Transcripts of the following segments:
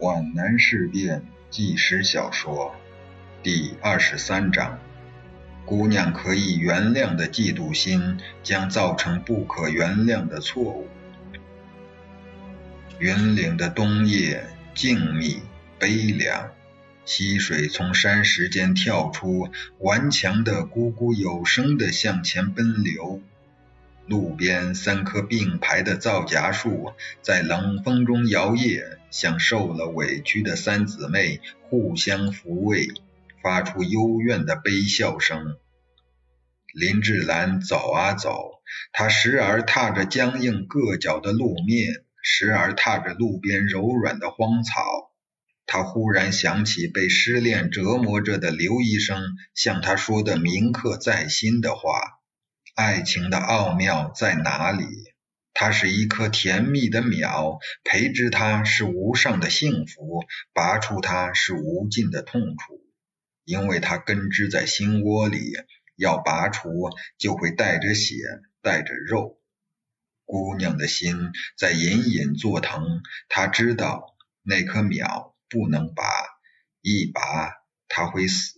皖南事变纪实小说第二十三章：姑娘可以原谅的嫉妒心，将造成不可原谅的错误。云岭的冬夜静谧悲凉，溪水从山石间跳出，顽强的、咕咕有声的向前奔流。路边三棵并排的皂荚树在冷风中摇曳，像受了委屈的三姊妹互相抚慰，发出幽怨的悲笑声。林志兰走啊走，她时而踏着僵硬硌脚的路面，时而踏着路边柔软的荒草。她忽然想起被失恋折磨着的刘医生向她说的铭刻在心的话。爱情的奥妙在哪里？它是一颗甜蜜的苗，培植它是无上的幸福，拔出它是无尽的痛楚，因为它根植在心窝里，要拔除就会带着血，带着肉。姑娘的心在隐隐作疼，她知道那棵苗不能拔，一拔它会死。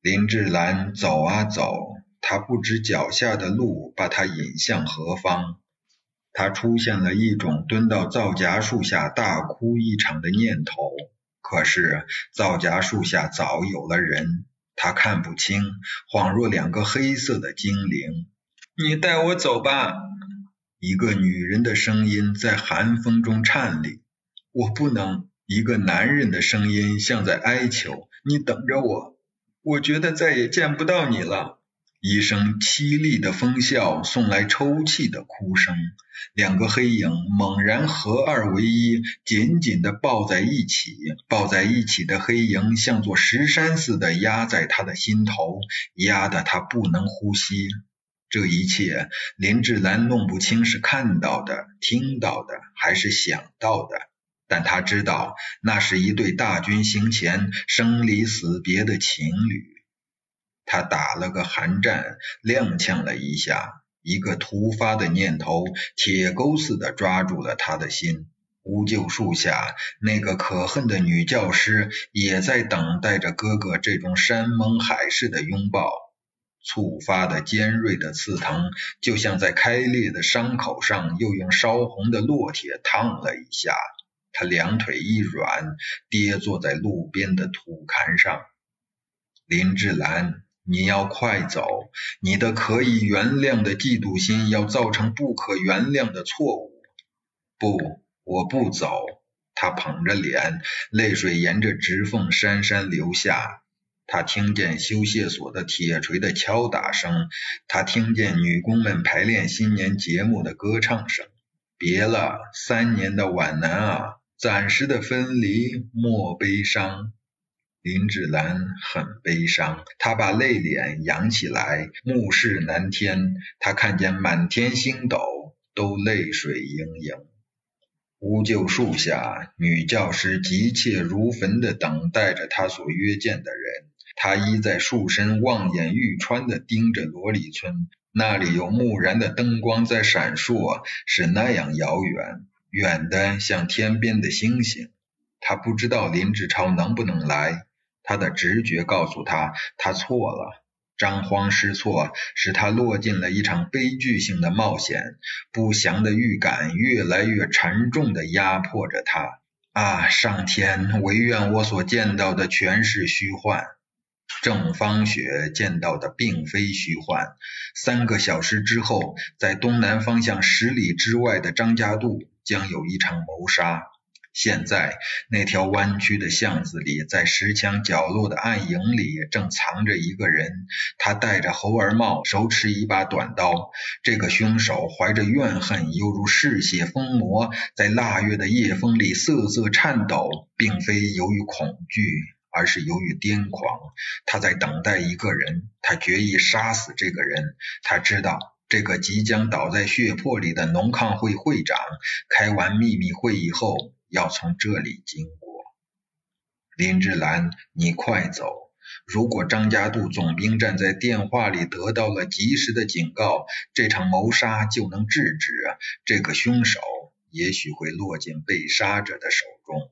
林志兰走啊走。她不知脚下的路把她引向何方，他出现了一种蹲到皂荚树下大哭一场的念头。可是皂荚树下早有了人，他看不清，恍若两个黑色的精灵。你带我走吧，一个女人的声音在寒风中颤栗。我不能，一个男人的声音像在哀求。你等着我，我觉得再也见不到你了。一声凄厉的风啸送来抽泣的哭声，两个黑影猛然合二为一，紧紧地抱在一起。抱在一起的黑影像座石山似的压在他的心头，压得他不能呼吸。这一切，林志兰弄不清是看到的、听到的，还是想到的，但他知道，那是一对大军行前生离死别的情侣。他打了个寒战，踉跄了一下，一个突发的念头铁钩似的抓住了他的心。乌桕树下，那个可恨的女教师也在等待着哥哥这种山盟海誓的拥抱。触发的尖锐的刺疼，就像在开裂的伤口上又用烧红的烙铁烫了一下。他两腿一软，跌坐在路边的土坎上。林志兰。你要快走！你的可以原谅的嫉妒心要造成不可原谅的错误。不，我不走。他捧着脸，泪水沿着指缝潸潸流下。他听见修械所的铁锤的敲打声，他听见女工们排练新年节目的歌唱声。别了，三年的皖南啊，暂时的分离，莫悲伤。林志兰很悲伤，她把泪脸扬起来，目视南天。她看见满天星斗都泪水盈盈。乌桕树下，女教师急切如焚地等待着她所约见的人。她依在树身，望眼欲穿地盯着罗里村，那里有木然的灯光在闪烁，是那样遥远，远的像天边的星星。她不知道林志超能不能来。他的直觉告诉他，他错了。张慌失措使他落进了一场悲剧性的冒险。不祥的预感越来越沉重地压迫着他。啊，上天，唯愿我所见到的全是虚幻。郑芳雪见到的并非虚幻。三个小时之后，在东南方向十里之外的张家渡将有一场谋杀。现在，那条弯曲的巷子里，在石墙角落的暗影里，正藏着一个人。他戴着猴儿帽，手持一把短刀。这个凶手怀着怨恨，犹如嗜血疯魔，在腊月的夜风里瑟瑟颤抖，并非由于恐惧，而是由于癫狂。他在等待一个人，他决意杀死这个人。他知道，这个即将倒在血泊里的农抗会会长，开完秘密会议后。要从这里经过，林志兰，你快走！如果张家渡总兵站在电话里得到了及时的警告，这场谋杀就能制止，这个凶手也许会落进被杀者的手中。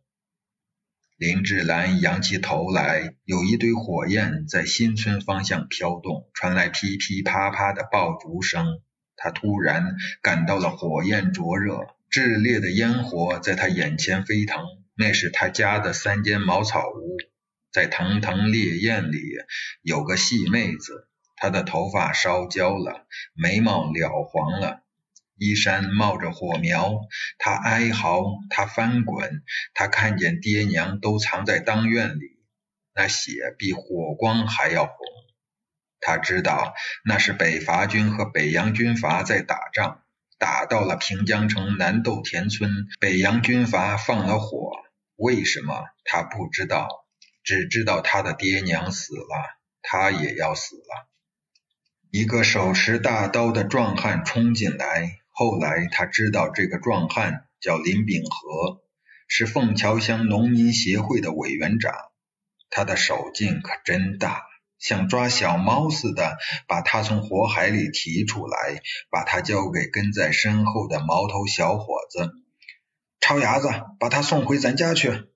林志兰仰起头来，有一堆火焰在新村方向飘动，传来噼噼啪啪的爆竹声。他突然感到了火焰灼热，炽烈的烟火在他眼前飞腾。那是他家的三间茅草屋，在腾腾烈焰里有个细妹子，她的头发烧焦了，眉毛了黄了。衣衫冒着火苗，他哀嚎，他翻滚，他看见爹娘都藏在当院里，那血比火光还要红。他知道那是北伐军和北洋军阀在打仗，打到了平江城南豆田村，北洋军阀放了火。为什么他不知道？只知道他的爹娘死了，他也要死了。一个手持大刀的壮汉冲进来。后来他知道这个壮汉叫林秉和，是凤桥乡农民协会的委员长。他的手劲可真大，像抓小猫似的，把他从火海里提出来，把他交给跟在身后的毛头小伙子。超伢子，把他送回咱家去。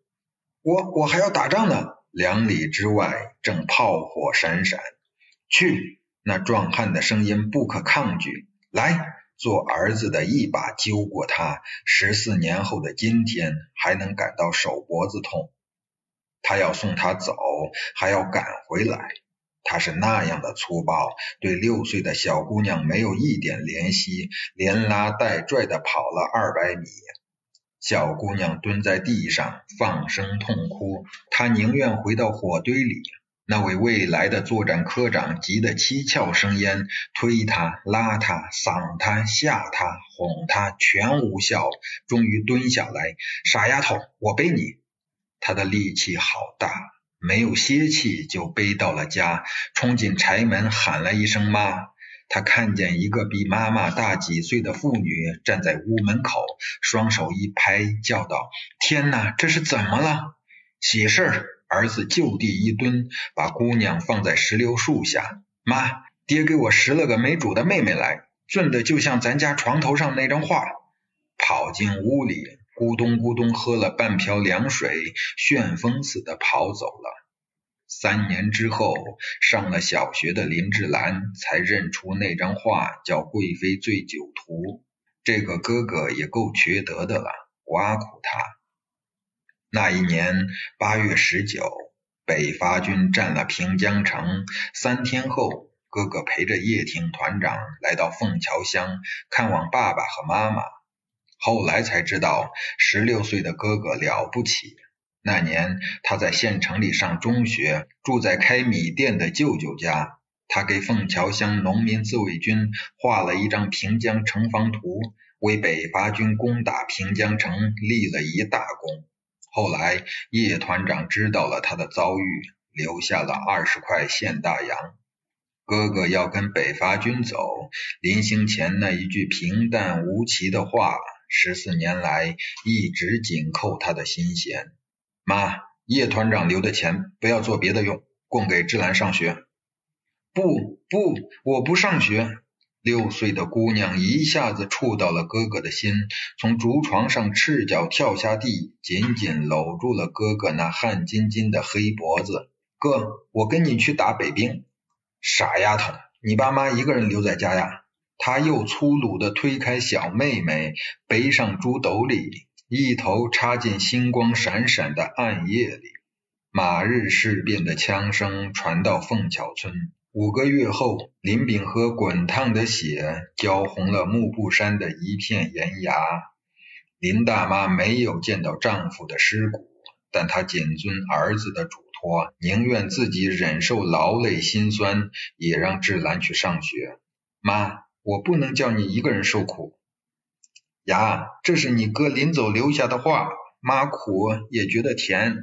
我我还要打仗呢。两里之外正炮火闪闪。去！那壮汉的声音不可抗拒。来！做儿子的一把揪过他，十四年后的今天还能感到手脖子痛。他要送他走，还要赶回来。他是那样的粗暴，对六岁的小姑娘没有一点怜惜，连拉带拽的跑了二百米。小姑娘蹲在地上放声痛哭，她宁愿回到火堆里。那位未来的作战科长急得七窍生烟，推她、拉她、搡她、吓她、哄她，全无效。终于蹲下来，傻丫头，我背你。他的力气好大，没有歇气就背到了家，冲进柴门喊了一声妈。他看见一个比妈妈大几岁的妇女站在屋门口，双手一拍，叫道：“天哪，这是怎么了？喜事儿！”儿子就地一蹲，把姑娘放在石榴树下。妈，爹给我拾了个没主的妹妹来，俊的就像咱家床头上那张画。跑进屋里，咕咚咕咚喝了半瓢凉水，旋风似的跑走了。三年之后，上了小学的林志兰才认出那张画叫《贵妃醉酒图》。这个哥哥也够缺德的了，挖苦他。那一年八月十九，北伐军占了平江城。三天后，哥哥陪着叶挺团长来到凤桥乡看望爸爸和妈妈。后来才知道，十六岁的哥哥了不起。那年他在县城里上中学，住在开米店的舅舅家。他给凤桥乡农民自卫军画了一张平江城防图，为北伐军攻打平江城立了一大功。后来叶团长知道了他的遭遇，留下了二十块现大洋。哥哥要跟北伐军走，临行前那一句平淡无奇的话，十四年来一直紧扣他的心弦。妈，叶团长留的钱不要做别的用，供给志兰上学。不不，我不上学。六岁的姑娘一下子触到了哥哥的心，从竹床上赤脚跳下地，紧紧搂住了哥哥那汗津津的黑脖子。哥，我跟你去打北兵。傻丫头，你爸妈一个人留在家呀？他又粗鲁地推开小妹妹，背上猪斗里，一头插进星光闪闪的暗夜里。马日事变的枪声传到凤桥村。五个月后，林炳和滚烫的血浇红了幕布山的一片岩崖。林大妈没有见到丈夫的尸骨，但她谨遵儿子的嘱托，宁愿自己忍受劳累心酸，也让志兰去上学。妈，我不能叫你一个人受苦。呀，这是你哥临走留下的话，妈苦也觉得甜。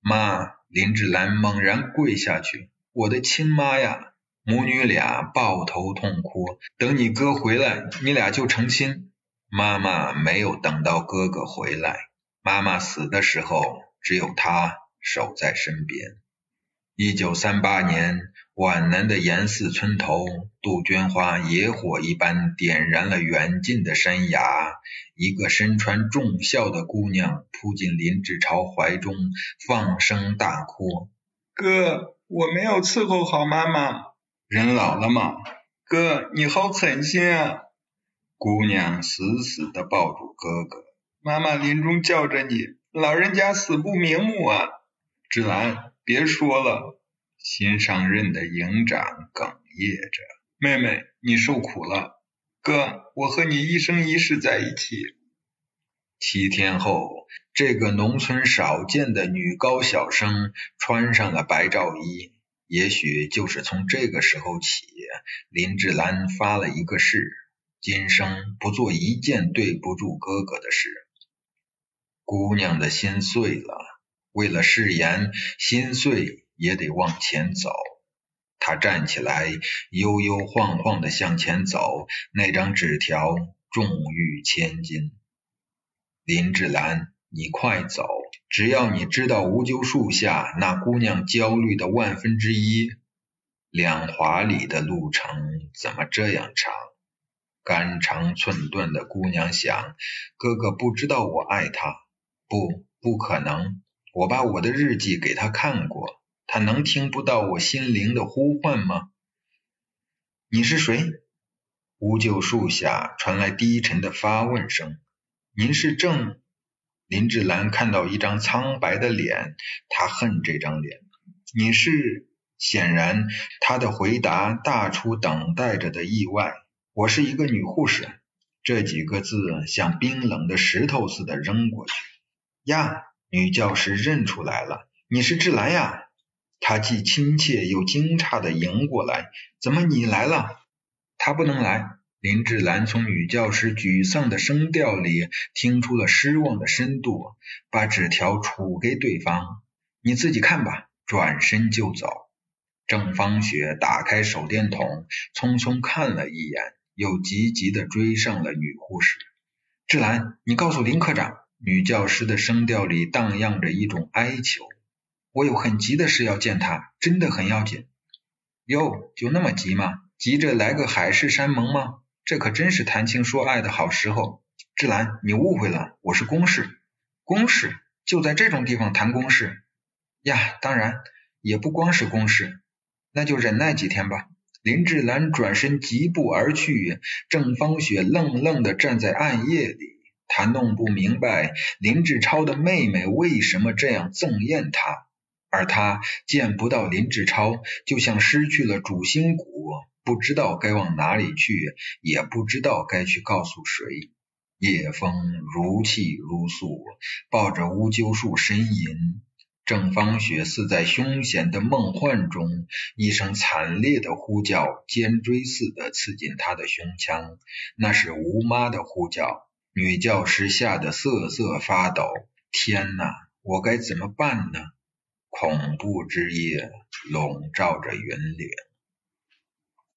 妈，林志兰猛然跪下去，我的亲妈呀！母女俩抱头痛哭。等你哥回来，你俩就成亲。妈妈没有等到哥哥回来，妈妈死的时候，只有他守在身边。一九三八年，皖南的严寺村头，杜鹃花野火一般点燃了远近的山崖。一个身穿重孝的姑娘扑进林志超怀中，放声大哭：“哥，我没有伺候好妈妈，人老了嘛。哥，你好狠心啊！”姑娘死死地抱住哥哥：“妈妈临终叫着你，老人家死不瞑目啊！”芷兰，别说了。新上任的营长哽咽着：“妹妹，你受苦了。哥，我和你一生一世在一起。”七天后，这个农村少见的女高小生穿上了白罩衣。也许就是从这个时候起，林志兰发了一个誓：今生不做一件对不住哥哥的事。姑娘的心碎了，为了誓言，心碎。也得往前走。他站起来，悠悠晃晃的向前走。那张纸条重逾千斤。林志兰，你快走！只要你知道无救树下那姑娘焦虑的万分之一，两华里的路程怎么这样长？肝肠寸断的姑娘想：哥哥不知道我爱她，不，不可能。我把我的日记给他看过。他能听不到我心灵的呼唤吗？你是谁？乌桕树下传来低沉的发问声。您是郑？林志兰看到一张苍白的脸，她恨这张脸。你是？显然，他的回答大出等待着的意外。我是一个女护士。这几个字像冰冷的石头似的扔过去。呀，女教师认出来了，你是志兰呀。他既亲切又惊诧地迎过来，怎么你来了？他不能来。林志兰从女教师沮丧的声调里听出了失望的深度，把纸条杵给对方。你自己看吧，转身就走。郑芳雪打开手电筒，匆匆看了一眼，又急急地追上了女护士。志兰，你告诉林科长。女教师的声调里荡漾着一种哀求。我有很急的事要见他，真的很要紧。哟，就那么急吗？急着来个海誓山盟吗？这可真是谈情说爱的好时候。志兰，你误会了，我是公事。公事？就在这种地方谈公事？呀，当然，也不光是公事。那就忍耐几天吧。林志兰转身疾步而去，郑芳雪愣愣的站在暗夜里，她弄不明白林志超的妹妹为什么这样憎厌他。而他见不到林志超，就像失去了主心骨，不知道该往哪里去，也不知道该去告诉谁。夜风如泣如诉，抱着乌桕树呻吟。郑芳雪似在凶险的梦幻中，一声惨烈的呼叫，尖锥似的刺进他的胸腔。那是吴妈的呼叫。女教师吓得瑟瑟发抖。天哪，我该怎么办呢？恐怖之夜笼罩着云岭。